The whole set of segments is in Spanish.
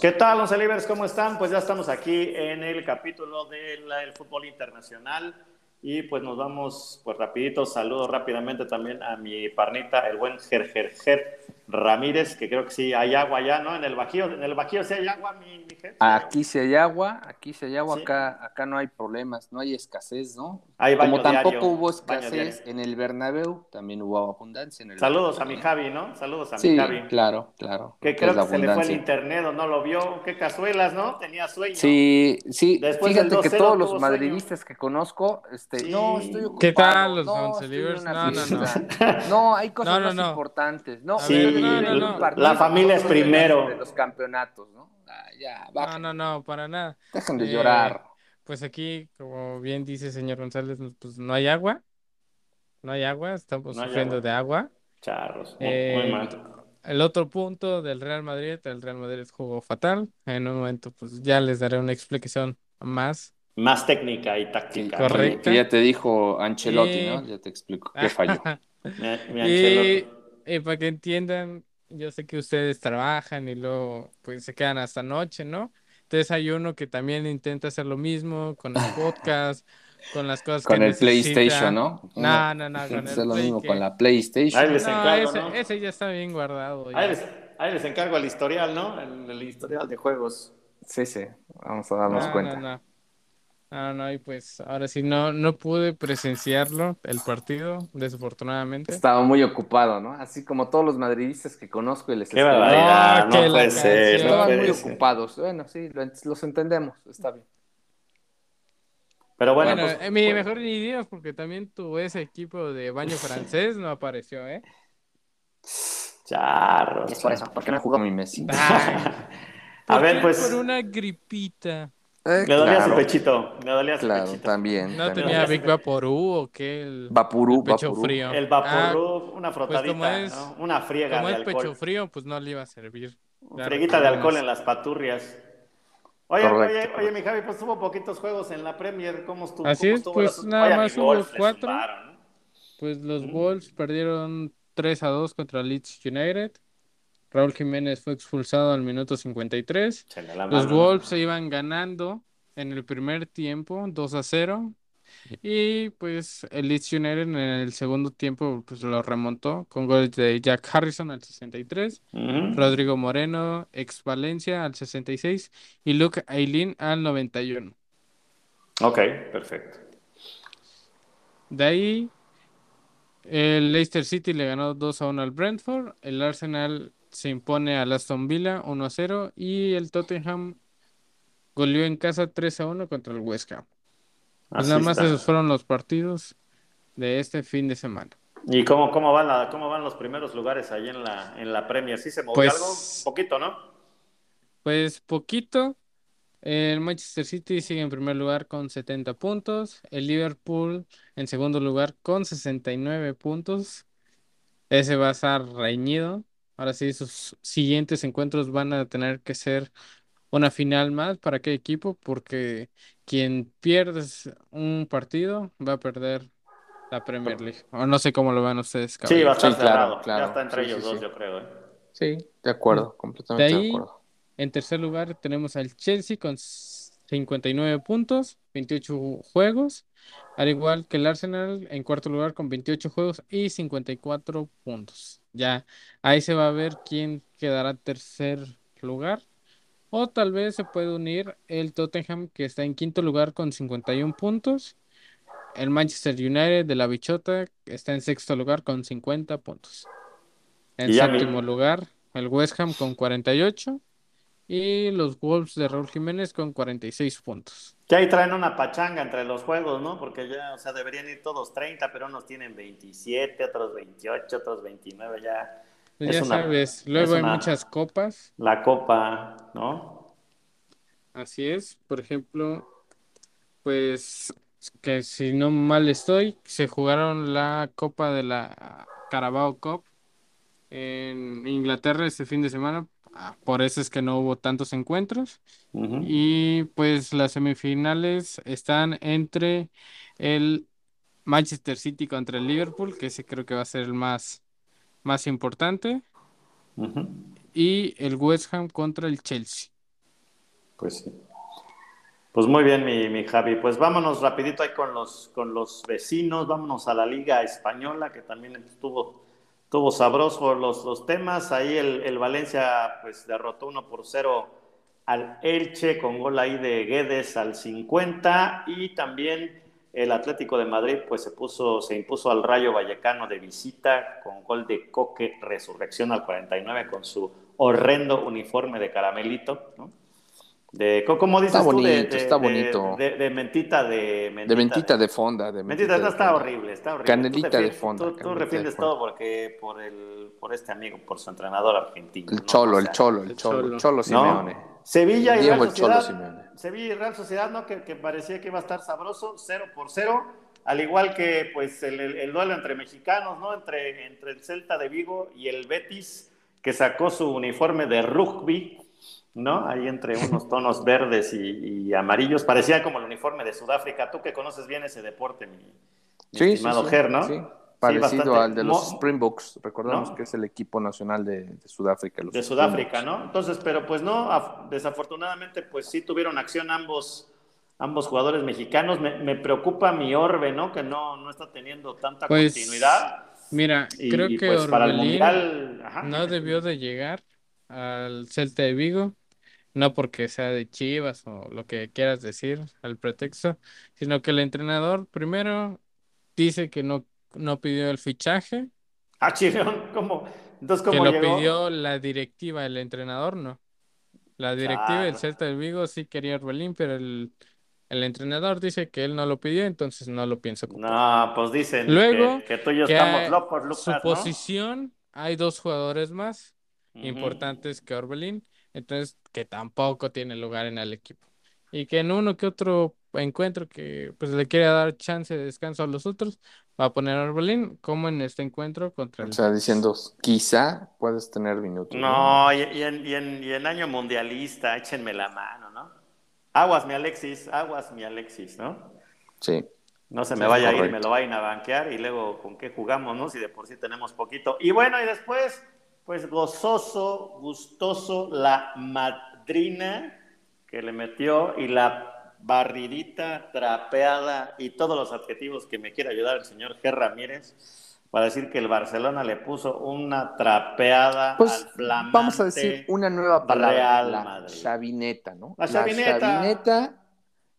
¿Qué tal, los Libres? ¿Cómo están? Pues ya estamos aquí en el capítulo del fútbol internacional y pues nos vamos pues rapidito. Saludo rápidamente también a mi parnita, el buen Ger, Ger, Ger Ramírez, que creo que sí hay agua ya, ¿no? En el Bajío, en el Bajío sí hay agua, mi, mi Aquí sí hay agua, aquí sí hay agua, acá, acá no hay problemas, no hay escasez, ¿no? Como tampoco hubo escasez en el Bernabéu, también hubo abundancia en el Saludos a mi Javi, ¿no? Saludos a mi Javi. claro, claro. Que creo que se le fue el internet o no lo vio, qué cazuelas, ¿no? Tenía sueño. Sí, sí, Después fíjate que todos los madridistas que conozco, este, no, estoy ocupado. ¿Qué tal los no, No, no, no. No, hay cosas más importantes, ¿no? Sí, la familia es primero. De los campeonatos, ¿no? Ah, ya, no, no, no, para nada. Dejen de eh, llorar. Pues aquí, como bien dice señor González, pues no hay agua. No hay agua, estamos sufriendo de agua. Charros, muy, eh, mal. El otro punto del Real Madrid, el Real Madrid jugó fatal. En un momento, pues ya les daré una explicación más. Más técnica y táctica. correcto. ya te dijo Ancelotti, ¿no? Ya te explico qué falló. mi, Ancelotti. Y para que entiendan, yo sé que ustedes trabajan y luego pues se quedan hasta noche, ¿no? Entonces hay uno que también intenta hacer lo mismo con el podcast, con las cosas con el PlayStation, ¿no? No, no, no, con el lo mismo con la PlayStation. Ahí les encargo, no, ese, ya está bien guardado. Ahí les, ahí les, encargo el historial, ¿no? El, el, historial de juegos. Sí, sí, vamos a darnos cuenta. Ah, no, y pues ahora sí no, no pude presenciarlo, el partido, desafortunadamente. Estaba muy ocupado, ¿no? Así como todos los madridistas que conozco y les Qué barbaridad, no, puede ser. Estaban muy ocupados. Bueno, sí, los entendemos, está bien. Pero bueno, pues, mi pues mejor idea porque también tu ese equipo de baño francés no apareció, ¿eh? Charro. Es por eso, porque no jugó mi Messi. A ver, pues. Por una gripita. Eh, me dolía su pechito, me dolía su claro, pechito. también. ¿No tenía Big Vaporú o qué? El, Vaporú, pecho frío. El Vaporú, ah, una pues frotadita, es, ¿no? Una friega como de es alcohol. pecho frío, pues no le iba a servir. Frieguita de alcohol en las paturrias. Oye, oye, oye, mi Javi, pues tuvo poquitos juegos en la Premier, ¿cómo estuvo? Así es, pues nada más hubo cuatro. Pues los mm. Wolves perdieron 3 a 2 contra Leeds United. Raúl Jiménez fue expulsado al minuto 53. Los Wolves se iban ganando en el primer tiempo, 2 a 0. Y pues el Leeds United en el segundo tiempo pues lo remontó con goles de Jack Harrison al 63, Rodrigo Moreno, ex Valencia al 66 y Luke Aileen al 91. Ok, perfecto. De ahí el Leicester City le ganó 2 a 1 al Brentford, el Arsenal se impone al Aston Villa 1 a 0 y el Tottenham goleó en casa 3 a 1 contra el West Ham. Pues nada más esos fueron los partidos de este fin de semana. ¿Y cómo, cómo, van, la, cómo van los primeros lugares ahí en la, en la Premier? ¿Sí se movió pues, algo? Poquito, ¿no? Pues poquito. El Manchester City sigue en primer lugar con 70 puntos. El Liverpool en segundo lugar con 69 puntos. Ese va a estar reñido. Ahora sí, sus siguientes encuentros van a tener que ser una final más para qué equipo, porque quien pierde un partido va a perder la Premier League. O no sé cómo lo van ustedes. Sí, va a estar claro, Ya está entre ellos dos, yo creo. ¿eh? Sí, de acuerdo, completamente de, acuerdo. En tercer lugar tenemos al Chelsea con 59 puntos, 28 juegos, al igual que el Arsenal en cuarto lugar con 28 juegos y 54 puntos. Ya ahí se va a ver quién quedará tercer lugar o tal vez se puede unir el Tottenham que está en quinto lugar con 51 puntos. El Manchester United de la Bichota está en sexto lugar con 50 puntos. En séptimo lugar, el West Ham con 48 y los Wolves de Raúl Jiménez con 46 puntos. Que ahí traen una pachanga entre los juegos, ¿no? Porque ya, o sea, deberían ir todos 30, pero unos tienen 27, otros 28, otros 29, ya pues ya sabes, luego hay muchas copas. La copa, ¿no? Así es, por ejemplo, pues que si no mal estoy, se jugaron la Copa de la Carabao Cup en Inglaterra este fin de semana. Por eso es que no hubo tantos encuentros. Y pues las semifinales están entre el Manchester City contra el Liverpool, que ese creo que va a ser el más, más importante. Y el West Ham contra el Chelsea. Pues sí. Pues muy bien, mi, mi, Javi. Pues vámonos rapidito ahí con los, con los vecinos, vámonos a la Liga Española, que también estuvo, estuvo sabroso los, los temas. Ahí el, el, Valencia pues derrotó 1 por 0 al Elche con gol ahí de Guedes al 50 y también el Atlético de Madrid pues se puso, se impuso al Rayo Vallecano de visita con gol de Coque Resurrección al 49 con su horrendo uniforme de caramelito, ¿no? De, ¿Cómo dices está bonito, tú? está bonito. De, mentita de... Mentita, de mentita de, fonda. De mentita, está horrible, está horrible. Canelita de fonda. Tú, tú refieres todo porque por, el, por este amigo, por su entrenador argentino. El Cholo, el Cholo, el Cholo, el Cholo Simeone. Sevilla y Real Sociedad, Sevilla y Real Sociedad, ¿no? Que, que, parecía que iba a estar sabroso, cero por cero, al igual que pues el, el, duelo entre mexicanos, ¿no? Entre, entre el Celta de Vigo y el Betis, que sacó su uniforme de rugby, ¿no? Ahí entre unos tonos verdes y, amarillos. Parecía como el uniforme de Sudáfrica. Tú que conoces bien ese deporte, mi, estimado Ger, ¿no? Sí, parecido al de los Springboks. Recordemos que es el equipo nacional de, Sudáfrica. de Sudáfrica, ¿no? Entonces, pero pues no, desafortunadamente, pues sí tuvieron acción ambos ambos jugadores mexicanos. Me, preocupa mi Orbe, ¿no? Que no, no está teniendo tanta pues, continuidad. Mira, creo que pues, Orbelín no debió de llegar al Celta de Vigo no porque sea de Chivas o lo que quieras decir al pretexto, sino que el entrenador primero dice que no, no pidió el fichaje. Ah, chirón, ¿cómo? Entonces, ¿cómo que lo pidió la directiva, el entrenador no. La directiva del Celta de Vigo sí quería Orbelín, pero el, el entrenador dice que él no lo pidió, entonces no lo pienso No, pues dicen Luego, que, tú y yo estamos locos, Lucas, Su posición, hay dos jugadores más importantes que Orbelín entonces que tampoco tiene lugar en el equipo. Y que en uno que otro encuentro que pues le quiere dar chance de descanso a los otros, va a poner a Orbelín como en este encuentro contra el... O sea, diciendo, quizá puedes tener minutos. No, Y, en, y, en, año mundialista, échenme la mano, ¿no? Aguas mi Alexis, aguas mi Alexis, ¿no? Sí. No se me vaya a ir, me lo vayan a banquear y luego con qué jugamos, ¿no? Si de por sí tenemos poquito. Y bueno, y después pues gozoso, gustoso, la madrina que le metió y la barridita, trapeada y todos los adjetivos que me quiere ayudar el señor G. Ramírez para decir que el Barcelona le puso una trapeada pues, al flamante Vamos a decir una nueva palabra, Real la chavineta, ¿no? La chavineta. la chavineta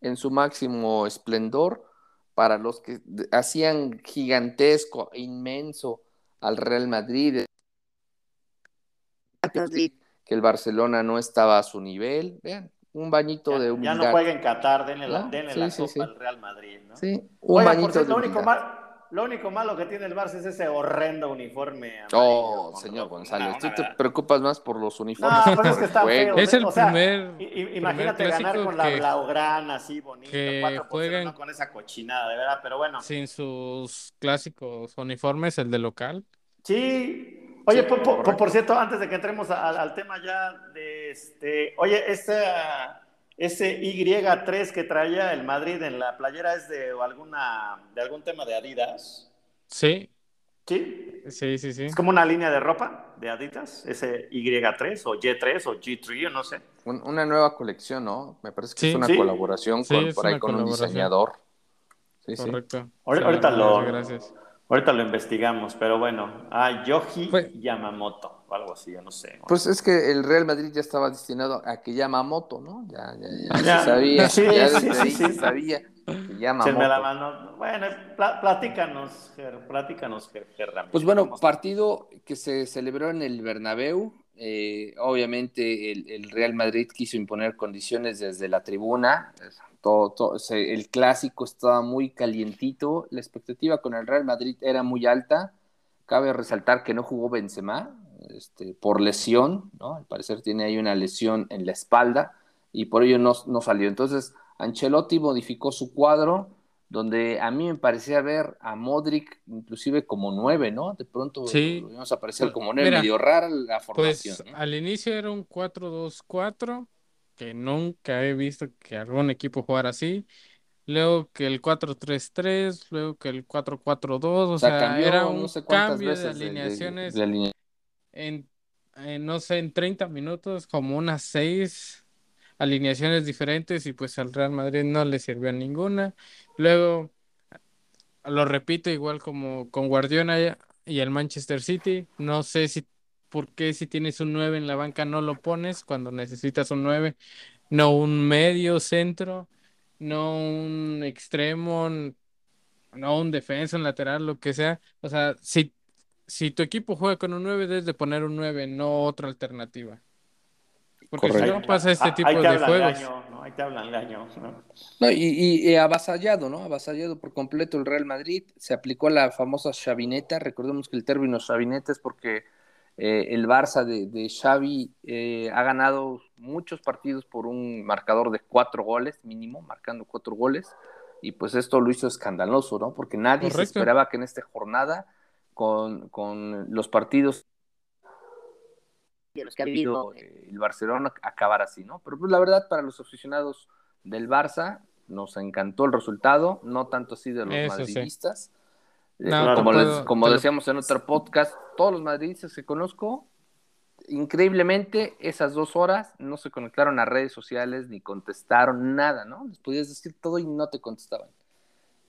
en su máximo esplendor para los que hacían gigantesco, inmenso al Real Madrid, que el Barcelona no estaba a su nivel. Vean, un bañito de humildad. Ya no juega en Qatar, denle la, denle la copa al Real Madrid. ¿no? Sí, un bañito de lo único, lo único malo que tiene el Barça es ese horrendo uniforme. oh, señor González, tú te preocupas más por los uniformes. No, pues es que está feo. Es el primer. imagínate ganar con la Blaugrana así bonito, que juegan con esa cochinada, de verdad, pero bueno. Sin sus clásicos uniformes, el de local. Sí, Oye, por, cierto, antes de que entremos al tema ya de este, oye, ese, ese Y3 que traía el Madrid en la playera es de alguna, de algún tema de Adidas. Sí. ¿Sí? Sí, sí, sí. Es como una línea de ropa de Adidas, ese Y3 o Y3 o G3, o no sé. una nueva colección, ¿no? Me parece que es una colaboración con, por ahí con un diseñador. Sí, Correcto. Ahorita, lo, gracias. Ahorita lo investigamos, pero bueno, ah, Yoji pues- Yamamoto, o algo así, yo no sé. Pues es que el Real Madrid ya estaba destinado a que Yamamoto, ¿no? Ya, ya, ya, sabía, sí, ya sí, sí, sabía que Yamamoto. La mano. Bueno, platícanos, Ger, platícanos, Ger, Pues bueno, partido que se celebró en el Bernabéu, eh, obviamente el, el, Real Madrid quiso imponer condiciones desde la tribuna, todo, el clásico estaba muy calientito, la expectativa con el Real Madrid era muy alta. Cabe resaltar que no jugó Benzema este, por lesión, ¿no? Al parecer tiene ahí una lesión en la espalda. y por ello no, no salió. Entonces, Ancelotti modificó su cuadro, donde a mí me parecía ver a Modric inclusive como nueve, ¿no? De pronto Sí. vimos aparecer Pues, como nueve, medio rara la formación. Pues ¿no? al inicio era un 4-2-4, que nunca he visto que algún equipo jugara así. Luego que el 4-3-3, luego que el 4-4-2, o O sea, cambió era no un sé cuántas cambio de de- de- alineaciones de alinea- en, en, no sé, en 30 minutos, como unas 6 alineaciones diferentes y pues al Real Madrid no le sirvió ninguna. Luego, lo repito, igual como con Guardiola y el Manchester City, no sé si por qué si tienes un 9 en la banca no lo pones cuando necesitas un 9, no un medio centro, no un extremo, no un defensa, un lateral, lo que sea. O sea, si, si tu equipo juega con un 9, debes de poner un 9, no otra alternativa. Porque si no pasa este tipo ahí te de juegos. ¿no? Ahí te hablan Gaño, ¿no? No, y, y- y avasallado, ¿no? Avasallado por completo el Real Madrid. Se aplicó la famosa chavineta. Recordemos que el término chavineta es porque eh, el Barça de, de Xavi eh, ha ganado muchos partidos por un marcador de cuatro goles mínimo, marcando cuatro goles. Y pues esto lo hizo escandaloso, ¿no? Porque nadie se esperaba que en esta jornada, con, con los partidos de los que ha vivido eh, el Barcelona acabar así, ¿no? Pero pues la verdad para los aficionados del Barça nos encantó el resultado, no tanto así de los Eso sí. madridistas. Eh, No, como les- como lo- decíamos en otro podcast, todos los madridistas que conozco, increíblemente esas dos horas no se conectaron a redes sociales ni contestaron nada, ¿no? Les podías decir todo y no te contestaban.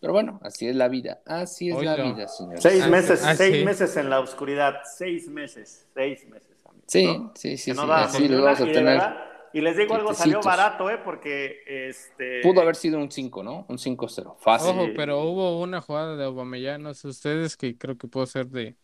Pero bueno, así es la vida, así es la vida, señores. Seis meses, ah, seis sí. meses en la oscuridad, seis meses, seis meses. amigos, Sí, ¿no? sí, sí, Que sí, así vamos a y de tener. verdad- y les digo algo, salió barato, ¿eh? Porque este. Pudo haber sido un 5, ¿no? Un 5-0, fácil. Ojo, pero hubo una jugada de Aubameyang, no sé ustedes, que creo que pudo ser de,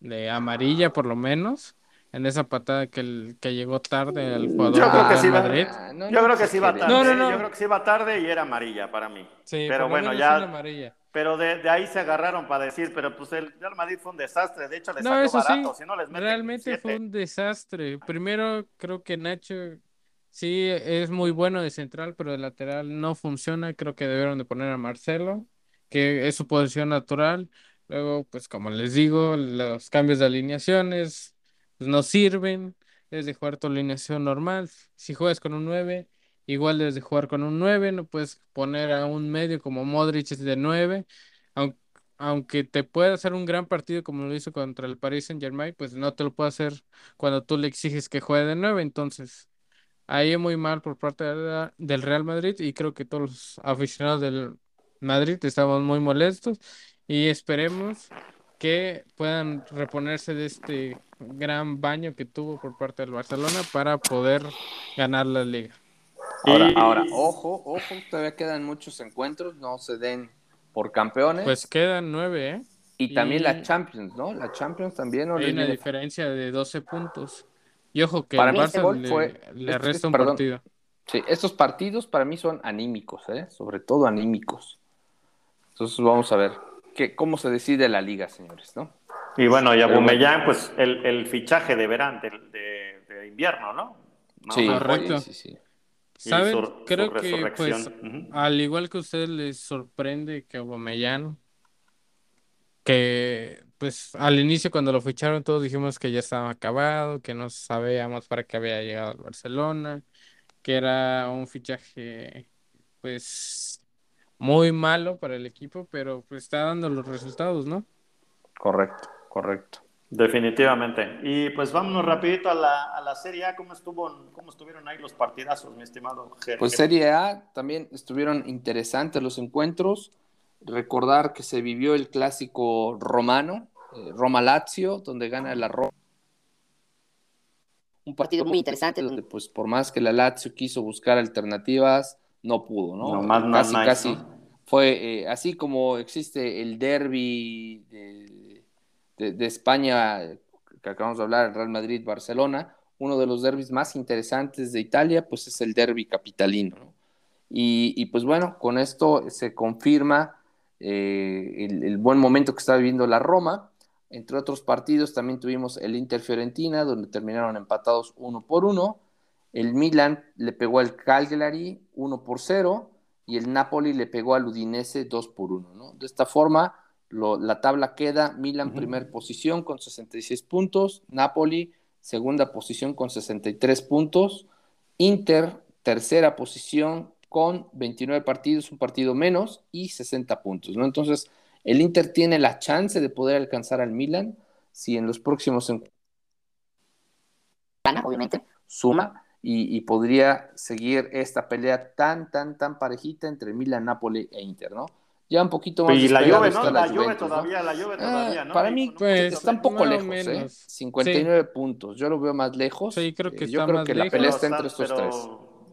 de amarilla por lo menos, en esa patada que, el, que llegó tarde al jugador Yo creo que sí va- Madrid. Ah, no, Yo no creo que sí va tarde. No, no, no. Yo creo que sí va tarde y era amarilla para mí. Sí, pero bueno, ya. amarilla. Pero de, de ahí se agarraron para decir, pero pues el Real Madrid fue un desastre. De hecho, les No, salió eso sí, barato. Si no les meten realmente siete. fue un desastre. Primero, creo que Nacho sí es muy bueno de central, pero de lateral no funciona. Creo que debieron de poner a Marcelo, que es su posición natural. Luego, pues como les digo, los cambios de alineaciones pues, no sirven. Es de jugar tu alineación normal. Si juegas con un 9, igual debes de jugar con un 9. No puedes poner a un medio como Modric de 9. Aunque aunque te pueda hacer un gran partido como lo hizo contra el Paris Saint-Germain, pues no te lo puede hacer cuando tú le exiges que juegue de nueve. Entonces, ahí es muy mal por parte del Real Madrid y creo que todos los aficionados del Madrid estamos muy molestos y esperemos que puedan reponerse de este gran baño que tuvo por parte del Barcelona para poder ganar la liga. Ahora, Y- ahora, ojo, ojo, todavía quedan muchos encuentros, no se den por campeones. Pues quedan nueve, ¿eh? y también la Champions, ¿no? La Champions también no Hay una diferencia de 12 puntos. Y ojo que Para el este Barça le, fue- le es- resta es- un perdón. partido. Sí, estos partidos para mí son anímicos, ¿eh? Sobre todo anímicos. Entonces vamos a ver qué, cómo se decide la liga, señores, ¿no? Y bueno, y Aubameyang, pues el, el fichaje de verano, de, de- de invierno, ¿no? No, sí, no, correcto. sí, sí, ¿Saben? su- su Creo que pues al igual que a ustedes les sorprende que Aubameyang que pues al inicio cuando lo ficharon todos dijimos que ya estaba acabado, que no sabíamos para qué había llegado al Barcelona, que era un fichaje pues muy malo para el equipo, pero pues está dando los resultados, ¿no? Correcto, correcto. Definitivamente. Y pues vámonos rapidito a la, a la Serie A. ¿Cómo, estuvo, ¿Cómo estuvieron ahí los partidazos, mi estimado Ger? Pues Serie A también estuvieron interesantes los encuentros. Recordar que se vivió el clásico romano, eh, Roma-Lazio, donde gana la Roma. Un partido muy interesante donde, pues, por más que la Lazio quiso buscar alternativas, no pudo, ¿no? Nomás no casi, nice, casi. ¿no? Fue eh, así como existe el derby de, España, que acabamos de hablar, Real Madrid-Barcelona, uno de los derbis más interesantes de Italia, pues es el derby capitalino, ¿no? Y, pues bueno, con esto se confirma eh, el, buen momento que está viviendo la Roma. Entre otros partidos también tuvimos el Inter Fiorentina, donde terminaron empatados uno por uno. El Milan le pegó al Cagliari 1 por 0 y el Napoli le pegó al Udinese 2 por 1. ¿no? De esta forma, lo, la tabla queda Milan primer posición con 66 puntos, Napoli segunda posición con 63 puntos, Inter tercera posición con 29 partidos, un partido menos y 60 puntos. ¿no? Entonces, el Inter tiene la chance de poder alcanzar al Milan si en los próximos gana, obviamente, suma y, podría seguir esta pelea tan, tan, tan parejita entre Milan, Napoli e Inter, ¿no? Ya un poquito más. Y la Juve, ¿no? La Juve todavía, la Juve todavía, ¿no? Para mí pues, está un poco lejos, ¿eh? 59 puntos. Yo lo veo más lejos. Sí, creo que eh, está Yo creo más que la pelea está entre estos pero, tres.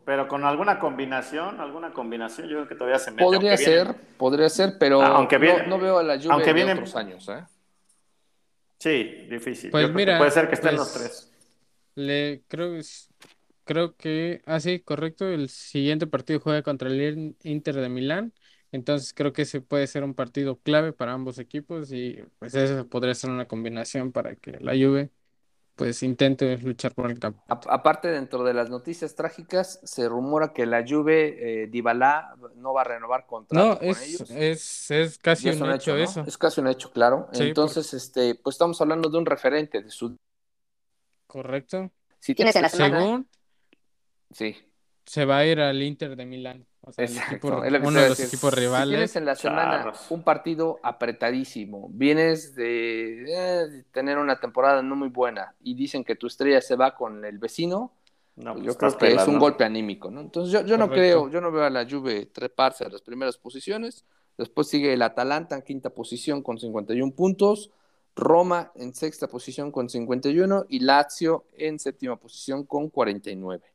Pero con alguna combinación, alguna combinación, yo creo que todavía se mete. Podría aunque ser, podría ser, pero Ah, aunque viene- no, no veo a la Juve aunque de viene- otros años, ¿eh? Sí, difícil. Pues Yo mira, puede ser que estén pues, los tres. Le creo que es- creo que ah sí, correcto, el siguiente partido juega contra el Inter de Milán, entonces creo que ese puede ser un partido clave para ambos equipos y pues eso podría ser una combinación para que la Juve pues intente luchar por el campo. A- aparte, dentro de las noticias trágicas, se rumora que la Juve, eh, Dybala, no va a renovar contrato No, con es, ellos. es, es casi es un un hecho ¿no? eso. Es casi un hecho, claro. Sí, Entonces, este, pues estamos hablando de un referente de su. Correcto. Si tienes en la semana. Según Sí, se va a ir al Inter de Milán, o sea, el exacto. equipo- es lo que uno de los decir. equipos Si tienes rivales. en la semana Charros. un partido apretadísimo, vienes de, eh, de tener una temporada no muy buena y dicen que tu estrella se va con el vecino, No, pues pues yo creo que es un ¿no? golpe anímico, ¿no? Entonces yo, yo no creo, yo no veo a la Juve treparse a las primeras posiciones. Después sigue el Atalanta en quinta posición con 51 puntos, Roma en sexta posición con 51 y Lazio en séptima posición con 49.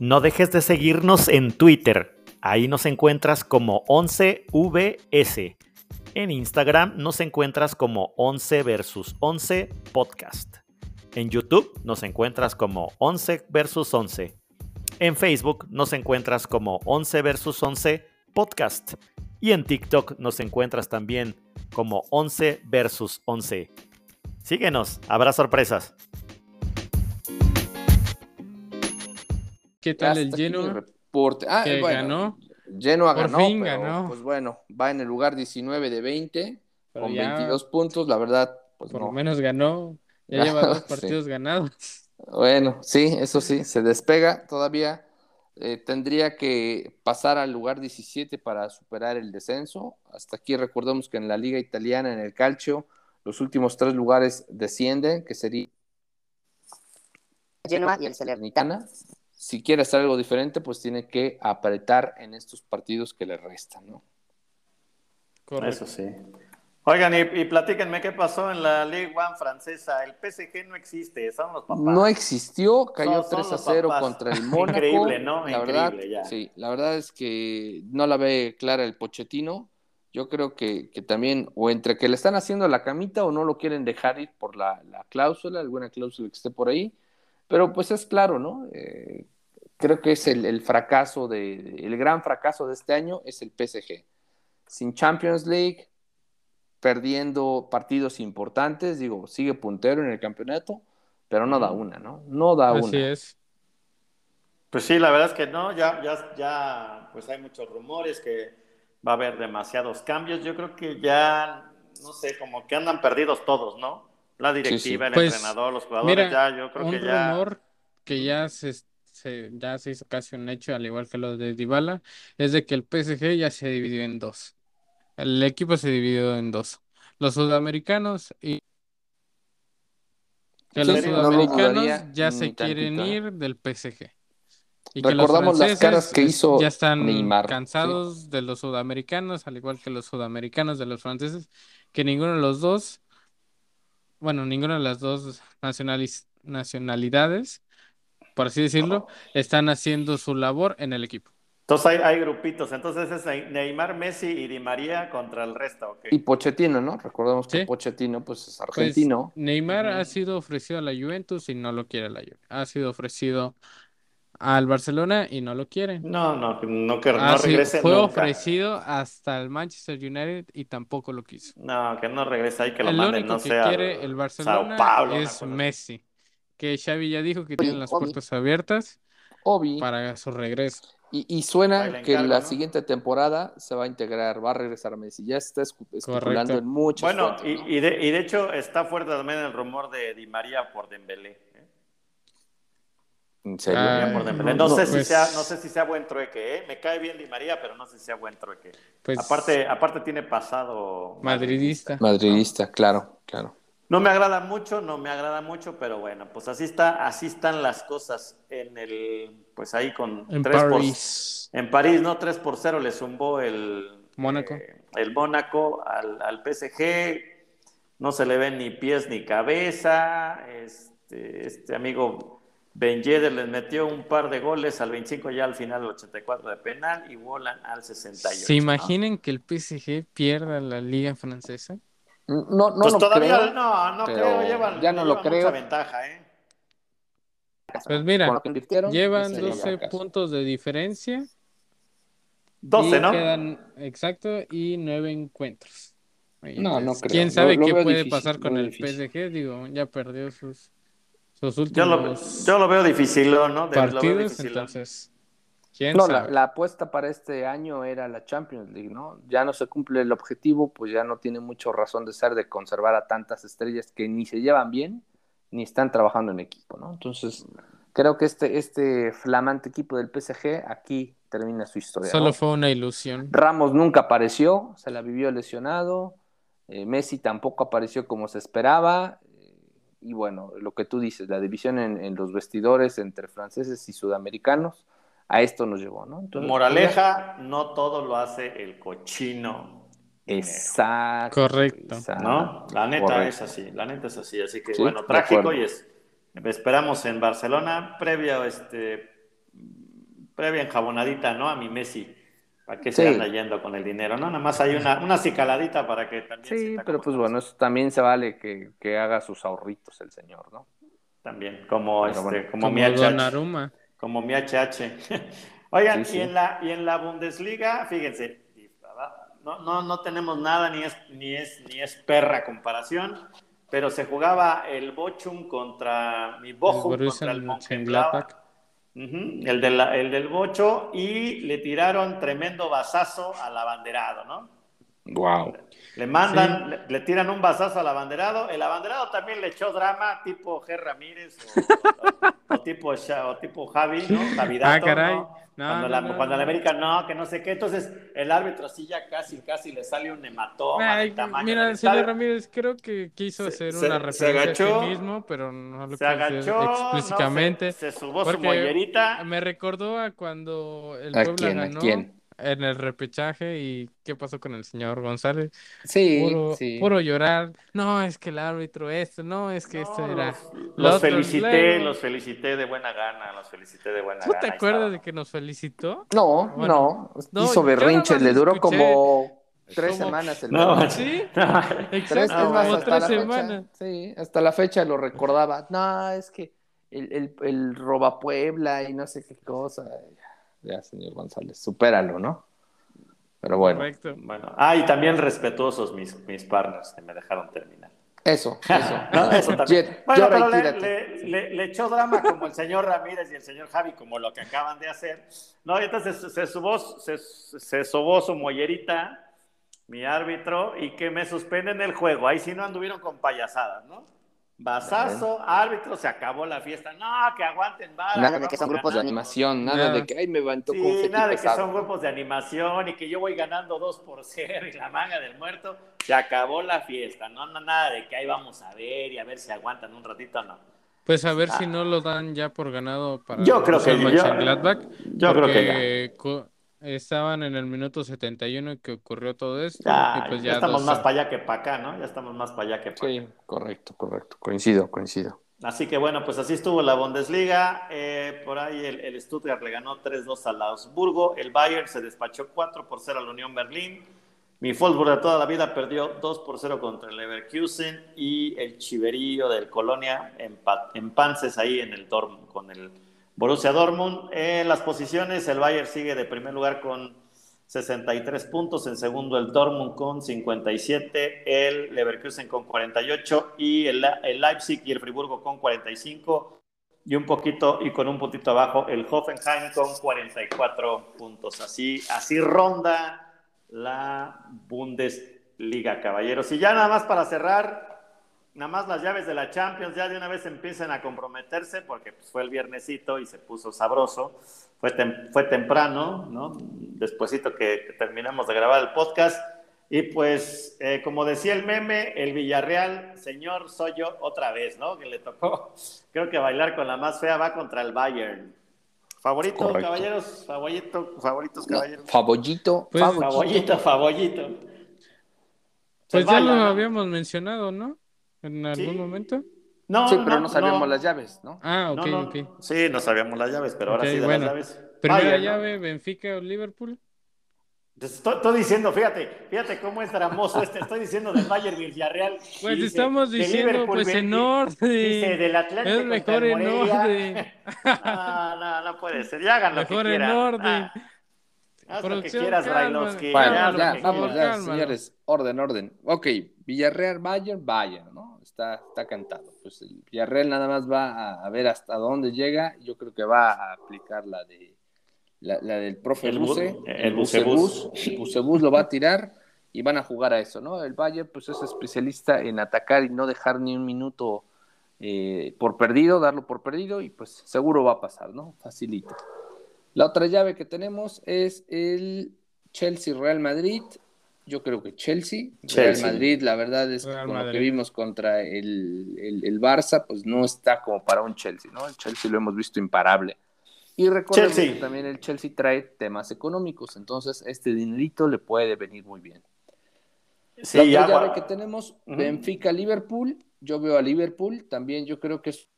No dejes de seguirnos en Twitter. Ahí nos encuentras como 11VS. En Instagram nos encuentras como 11 versus 11 podcast. En YouTube nos encuentras como 11 versus 11. En Facebook nos encuentras como 11 versus 11 podcast. Y en TikTok nos encuentras también como 11 versus 11. Síguenos, habrá sorpresas. ¿Qué tal el Genoa? reporte. Ah, que bueno, ganó, Genoa Por ganó, fin pero, ganó. pues bueno, va en el lugar 19 de 20 pero con ya 22 puntos, la verdad, pues por no. lo menos ganó, ya lleva dos Sí. partidos ganados. Bueno, sí, eso sí, se despega todavía. Eh, tendría que pasar al lugar 17 para superar el descenso. Hasta aquí recordemos que en la liga italiana, en el calcio, los últimos tres lugares descienden, que sería Genoa y el Salernitana. Si quiere hacer algo diferente, pues tiene que apretar en estos partidos que le restan, ¿no? Correcto. Eso sí. Oigan, y, y platíquenme qué pasó en la Ligue 1 francesa. El PSG no existe, son los papás. No existió, cayó son 3 a los 0 papás. contra el Mónaco. Increíble, ¿no? La Increíble, verdad, ya. sí, la verdad es que no la ve clara el Pochettino. Yo creo que, que también, o entre que le están haciendo la camita o no lo quieren dejar ir por la, la cláusula, alguna cláusula que esté por ahí. Pero pues es claro, ¿no? Eh, creo que es el, el fracaso de, el gran fracaso de este año es el PSG. Sin Champions League, perdiendo partidos importantes, digo, sigue puntero en el campeonato, pero no da una, ¿no? No da Así una. es. Pues sí, la verdad es que no, ya, ya, ya, pues hay muchos rumores que va a haber demasiados cambios. Yo creo que ya, no sé, como que andan perdidos todos, ¿no? La directiva, el Pues, entrenador, los jugadores, Mira, ya, yo creo un que ya. rumor que ya se, se- ya se hizo casi un hecho, al igual que lo de Dybala, es de que el PSG ya se dividió en dos. El equipo se dividió en dos. Los sudamericanos y que ¿En los? No sudamericanos ya se quieren tantito, ¿eh? ir del PSG. Y que los Recordamos las caras que hizo ya están Neymar, cansados de los sudamericanos, al igual que los sudamericanos de los franceses, que ninguno de los dos, bueno, ninguna de las dos nacionalidades, por así decirlo, están haciendo su labor en el equipo. Entonces hay, hay grupitos. Entonces es Neymar, Messi y Di María contra el resto, ¿ok? Y Pochettino, ¿no? Recordemos que Sí. Pochettino, pues es Pues argentino. Neymar ha sido ofrecido a la Juventus y no lo quiere la Juve. Ha sido ofrecido al Barcelona y no lo quieren. No, no, no que no sí, regrese fue nunca. ofrecido hasta el Manchester United y tampoco lo quiso. No, que no regrese ahí, que lo el manden, único no que sé, al quiere el Barcelona Sao Paulo, una es. Messi, que Xavi ya dijo que tienen las Obi. puertas abiertas Obi. para su regreso. Y, y suena que la ¿no? siguiente temporada se va a integrar, va a regresar Messi. Ya está especulando en muchas Bueno, fuentes, y, ¿no? y de, y de hecho está fuerte también el rumor de Di María por Dembélé. ¿eh? ¿En serio? Ah, Di María por Dembélé. no, No, sé pues- si sea, no sé si sea buen trueque, ¿eh? Me cae bien Di María, pero no sé si sea buen trueque. Pues aparte, aparte tiene pasado madridista. Madridista, claro, claro. No me agrada mucho, no me agrada mucho, pero bueno, pues así está, así están las cosas en el, pues ahí con En tres por- París. en París, ¿no? 3 por 0 le zumbó el Mónaco. eh, el Mónaco al, al PSG. No se le ven ni pies ni cabeza. Este, este amigo Ben Yedder les metió un par de goles al 25 ya al final, al 84 de penal y volan al 68. ¿Se ¿no? imaginan que el PSG pierda la liga francesa? No, no Pues lo todavía creo. no, no creo, llevan, ya no lo creo. mucha ventaja, ¿eh? Pues mira, Llevan sería 12 fracaso. puntos de diferencia. 12, y ¿no? Quedan, exacto, y 9 encuentros. Oye, No, no pues, creo. ¿Quién sabe lo qué puede difícil, pasar con el difícil. PSG? Digo, ya perdió sus, sus últimos Yo lo, yo lo veo difícil, ¿no? De- lo veo partidos, difícil. entonces, ¿quién No, la, sabe? la apuesta para este año era la Champions League, ¿no? Ya no se cumple el objetivo, pues ya no tiene mucho razón de ser de conservar a tantas estrellas que ni se llevan bien ni están trabajando en equipo, ¿no? Entonces, creo que este, este flamante equipo del PSG aquí termina su historia. Solo ¿no? fue una ilusión. Ramos nunca apareció, se la vivió lesionado, eh, Messi tampoco apareció como se esperaba, eh, y bueno, lo que tú dices, la división en, en los vestidores entre franceses y sudamericanos, a esto nos llevó, ¿no? Entonces, Moraleja, no todo lo hace el cochino. Exacto. Correcto. exacto. ¿No? La neta Correcto. es así, la neta es así. Así que Sí, bueno, trágico y es. Esperamos en Barcelona, previa, este, previa enjabonadita, ¿no? A mi Messi. ¿Para qué se Sí. anda yendo con el dinero? No, nada más hay una, una cicaladita para que también. Sí, pero pues bueno, eso también se vale que, que haga sus ahorritos el señor, ¿no? También, como, Pero este, bueno, como, Como mi. Donnarumma. Como mi HH. Oigan, Sí, sí. Y, en la, y en la Bundesliga, fíjense, no, no, no tenemos nada, ni es, ni, es, ni es perra comparación, pero se jugaba el Bochum contra mi El Bochum Borussia contra el Mönchengladbach. El, de la- el del Bocho y le tiraron tremendo bazazo al abanderado, ¿no? Wow. Le mandan, le, le tiran un bazazo al abanderado. El abanderado también le echó drama, tipo G. Ramírez o, o- o tipo, o tipo Javi, ¿no? Javidato, Ah, caray. ¿no? No, cuando no, la, no, cuando no. la América no, que no sé qué. Entonces, el árbitro sí ya casi, casi le sale un hematoma Ay, tamaño mira, del señor. Ramírez, creo que quiso Se- hacer se- una se referencia a agachó, sí mismo, pero no lo Se agachó, no, explícitamente. se, se subó su mollerita. Me recordó a cuando el ¿A Puebla quién, a ganó quién? En el repechaje y qué pasó con el señor González. Sí, Puro, sí. puro llorar. No, es que el árbitro esto, no, es que No, esto era. los, felicité, los felicité de buena gana, los felicité de buena ¿Tú gana. te ahí acuerdas estaba. de que nos felicitó? No, Bueno, no. no, Hizo yo nada berrinche, más le duró escuché como tres como- semanas el No. Sí, no. Tres, es más, hasta tres la fecha, semanas. sí, hasta la fecha lo recordaba. No, es que el, el, el roba Puebla y no sé qué cosa. Ya, señor González, supéralo, ¿no? Pero bueno, Correcto. Bueno, ah, y también respetuosos mis, mis partners que me dejaron terminar. eso, eso. No, eso también. Jet, Bueno, pero le, le- le- le echó drama como el señor Ramírez y el señor Javi, como lo que acaban de hacer. No, y entonces se, subó, se, se sobó su mollerita, mi árbitro, y que me suspenden el juego. Ahí sí no anduvieron con payasadas, ¿no? Basazo, árbitro, se acabó la fiesta. No, que aguanten vara, Nada de que son grupos de animación, nada de que, ay, me levantó con Sí, nada de que son grupos de animación y que yo voy ganando 2 por 0 y la manga del muerto. Se acabó la fiesta, no, no nada de que ahí vamos a ver y a ver si aguantan un ratito, no. Pues a ver si Ah. no lo dan ya por ganado para Yo creo que el yo- Mönchengladbach, Yo creo que ya. Estaban en el minuto 71 que ocurrió todo esto Ya, y pues ya ya estamos dos- más para allá que para acá, ¿no? Ya estamos más para allá que para Sí, acá. correcto, correcto. Coincido, coincido. Así que bueno, pues así estuvo la Bundesliga. Eh, por ahí el, el Stuttgart le ganó 3-2 al Augsburgo. El Bayern se despachó 4 por 0 a la Unión Berlín. Mi Wolfsburg de toda la vida perdió 2 por 0 contra el Leverkusen. Y el Chiverío del Colonia empa- empances ahí en el Dortmund con el Borussia Dortmund. En las posiciones, el Bayern sigue de primer lugar con 63 puntos, en segundo el Dortmund con 57, el Leverkusen con 48 y el, el Leipzig y el Friburgo con 45 y un poquito y con un puntito abajo el Hoffenheim con 44 puntos. Así, así ronda la Bundesliga, caballeros. Y ya nada más para cerrar, nada más las llaves de la Champions ya de una vez empiezan a comprometerse porque pues, fue el viernesito y se puso sabroso. Fue, fue temprano, ¿no? Despuésito que, que, terminamos de grabar el podcast. Y pues, eh, como decía el meme, el Villarreal, señor, soy yo otra vez, ¿no? Que le tocó, creo que bailar con la más fea va contra el Bayern. Favorito, Correcto. caballeros, favorito, favoritos, caballeros. No, favorito, pues, favorito, favorito. Pues ya lo habíamos mencionado, ¿no? En algún ¿Sí? momento? No, sí, pero no, no sabíamos no. las llaves, ¿no? Ah, ok, no, ok. Sí, no sabíamos las llaves, pero ahora sí de bueno. las llaves. Primera llave, Benfica o Liverpool. Te Estoy, estoy diciendo, fíjate, fíjate cómo es dramoso este. Estoy diciendo del Bayern Villarreal. Pues dice estamos diciendo, Liverpool pues en Benfica- orden. Dice del Atlético. Es mejor en orden. No, no, no puede ser. Ya hagan lo que Mejor en quieran. orden. Ah, haz lo que quieras. Brailovsky. Bueno, ya, ya, que vamos, quieras. ya, señores, orden, orden. Ok, Villarreal, Bayern, Bayern, ¿no? Está, está cantado. Pues el Villarreal nada más va a, a ver hasta dónde llega. Yo creo que va a aplicar la de la, la del profe El bu- Buse, el Bucebús, el Bucebús lo va a tirar y van a jugar a eso, ¿no? El Bayern pues es especialista en atacar y no dejar ni un minuto eh, por perdido, darlo por perdido y pues seguro va a pasar, ¿no? Facilito. La otra llave que tenemos es el Chelsea Real Madrid. Yo creo que Chelsea, Real Chelsea. Madrid, la verdad es que Real con lo que vimos contra el, el, el Barça, pues no está como para un Chelsea, ¿no? El Chelsea lo hemos visto imparable. Y recordemos Chelsea. que también el Chelsea trae temas económicos, entonces este dinerito le puede venir muy bien. Sí, la otra ya, llave que tenemos. Benfica-Liverpool, yo veo a Liverpool, también yo creo que es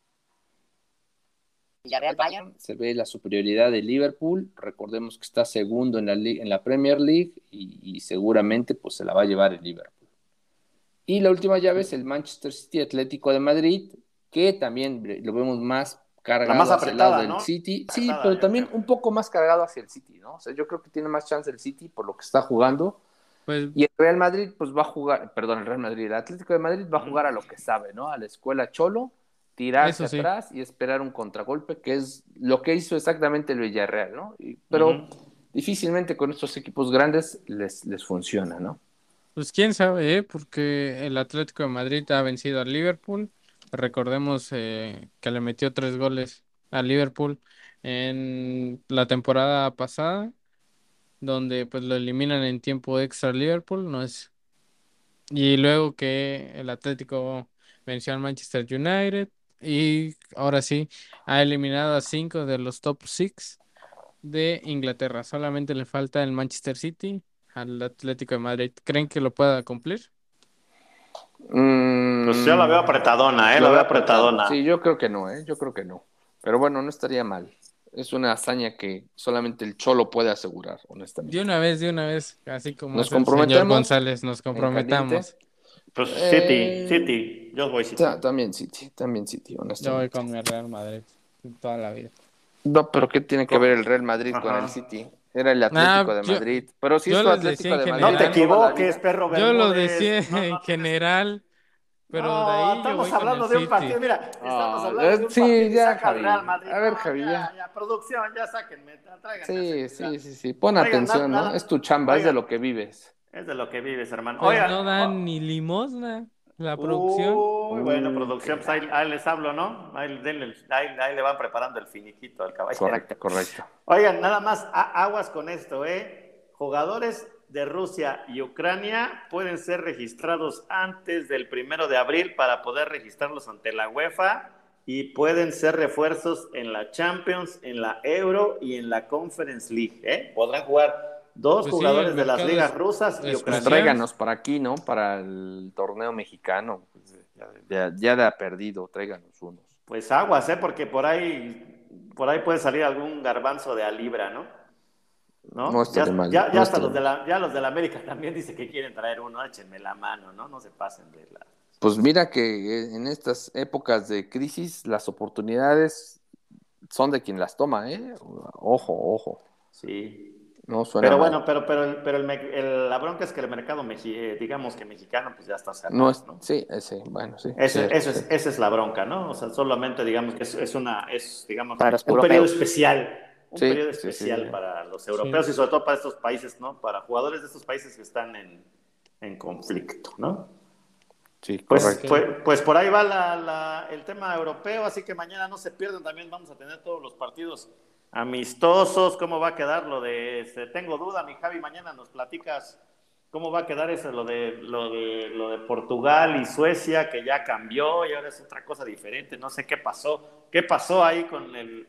Villarreal Bayern. se ve la superioridad de Liverpool. Recordemos que está segundo en la, li- en la Premier League y, y seguramente pues se la va a llevar el Liverpool. Y la última llave es el Manchester City Atlético de Madrid, que también lo vemos más cargado más hacia el lado del ¿no? City. Sí, Apretada, pero yo también creo. un poco más cargado hacia el City, ¿no? O sea, yo creo que tiene más chance el City por lo que está jugando. Pues Y el Real Madrid, pues va a jugar, perdón, el Real Madrid, el Atlético de Madrid va a jugar a lo que sabe, ¿no? A la escuela Cholo, tirarse sí. atrás y esperar un contragolpe, que es lo que hizo exactamente el Villarreal, ¿no? Y- pero difícilmente con estos equipos grandes les, les funciona, ¿no? Pues quién sabe, ¿eh? porque el Atlético de Madrid ha vencido al Liverpool. Recordemos eh, que le metió tres goles al Liverpool en la temporada pasada, donde pues lo eliminan en tiempo extra al Liverpool, no es. Y luego que el Atlético venció al Manchester United y ahora sí ha eliminado a cinco de los top six de Inglaterra. Solamente le falta el Manchester City al Atlético de Madrid. ¿Creen que lo pueda cumplir? Mm, Pues yo la veo apretadona, ¿eh? La veo apretadona. Sí, yo creo que no, ¿eh? Yo creo que no. Pero bueno, no estaría mal. Es una hazaña que solamente el Cholo puede asegurar, honestamente. De una vez, de una vez, así como Nos el señor comprometemos González, nos comprometamos. caliente. Pues Eh, City, City. Yo voy City. Ta- También City, también City, Yo voy honestamente. con mi Real Madrid toda la vida. No, pero ¿qué tiene que ver el Real Madrid con el City? Era el Atlético Ah, de yo- Madrid. Pero si yo es tu les Atlético de Madrid. No te equivoques, perro Yo lo decía No, no en general, pero No, de ahí yo estamos voy hablando el de un City. partido. Mira, estamos Ah, hablando de un sí, partido ya, saca Javi. Real Madrid. A ver, Javi, ya, ya. ya, producción, ya sáquenme. Sí, sí, sí, sí. Pon Oigan, atención, nada- ¿no? Es tu chamba, es de lo que vives. Es de lo que vives, hermano. Pues Oigan, no dan oh, ni limosna la producción. Uy, bueno, producción, pues ahí, ahí les hablo, ¿no? Ahí, denle el- ahí- ahí le van preparando el finiquito al caballero. Correcto, correcto. Oigan, nada más a- aguas con esto, ¿eh? Jugadores de Rusia y Ucrania pueden ser registrados antes del primero de abril para poder registrarlos ante la UEFA y pueden ser refuerzos en la Champions, en la Euro y en la Conference League, ¿eh? Podrán jugar dos Pues jugadores de las ligas es- rusas y Pues ucranianas. tráiganos para aquí, ¿no? Para el torneo mexicano. Pues, ya, ya, ha perdido, tráiganos unos. Pues aguas, ¿eh? Porque por ahí, por ahí puede salir algún garbanzo de a libra, ¿no? ¿No? No estaría ya, mal, ya, no hasta estaría los de la, ya los de la América también dice que quieren traer uno, échenme la mano, ¿no? No se pasen de la... Pues mira que en estas épocas de crisis las oportunidades son de quien las toma, ¿eh? Ojo, ojo. Sí. No suena Pero mal. bueno, pero, pero, el- pero el el- la bronca es que el mercado, mexi- eh, digamos que mexicano, pues ya está cerrado. No es, ¿no? sí, ese, bueno, sí. Ese- sí, eso sí. es, esa es la bronca, ¿no? O sea, solamente digamos que es, es una, es, digamos, Para un periodo especial, un Sí, periodo especial sí. para los europeos y sobre todo para estos países, ¿no? Para jugadores de estos países que están en, en conflicto, ¿no? Sí, Pues, pues, pues por ahí va la- la- el tema europeo, así que mañana no se pierdan, también vamos a tener todos los partidos amistosos, cómo va a quedar lo de, este, tengo duda, mi Javi, mañana nos platicas cómo va a quedar eso, lo de, lo de, lo de Portugal y Suecia, que ya cambió y ahora es otra cosa diferente, no sé qué pasó, qué pasó ahí con el,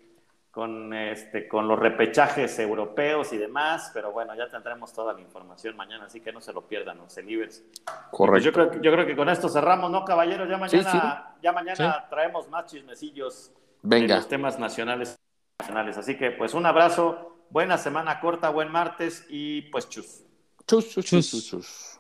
con este, con los repechajes europeos y demás, pero bueno, ya tendremos toda la información mañana, así que no se lo pierdan, no se libres. Pues correcto. yo, creo, que- yo creo que con esto cerramos, ¿no, caballeros? Ya Sí, mañana, Ya mañana traemos más chismecillos de Venga. los temas nacionales, nacionales. Así que, pues, un abrazo, buena semana corta, buen martes y pues chus. Chus, chus, chus, Chus. chus, chus.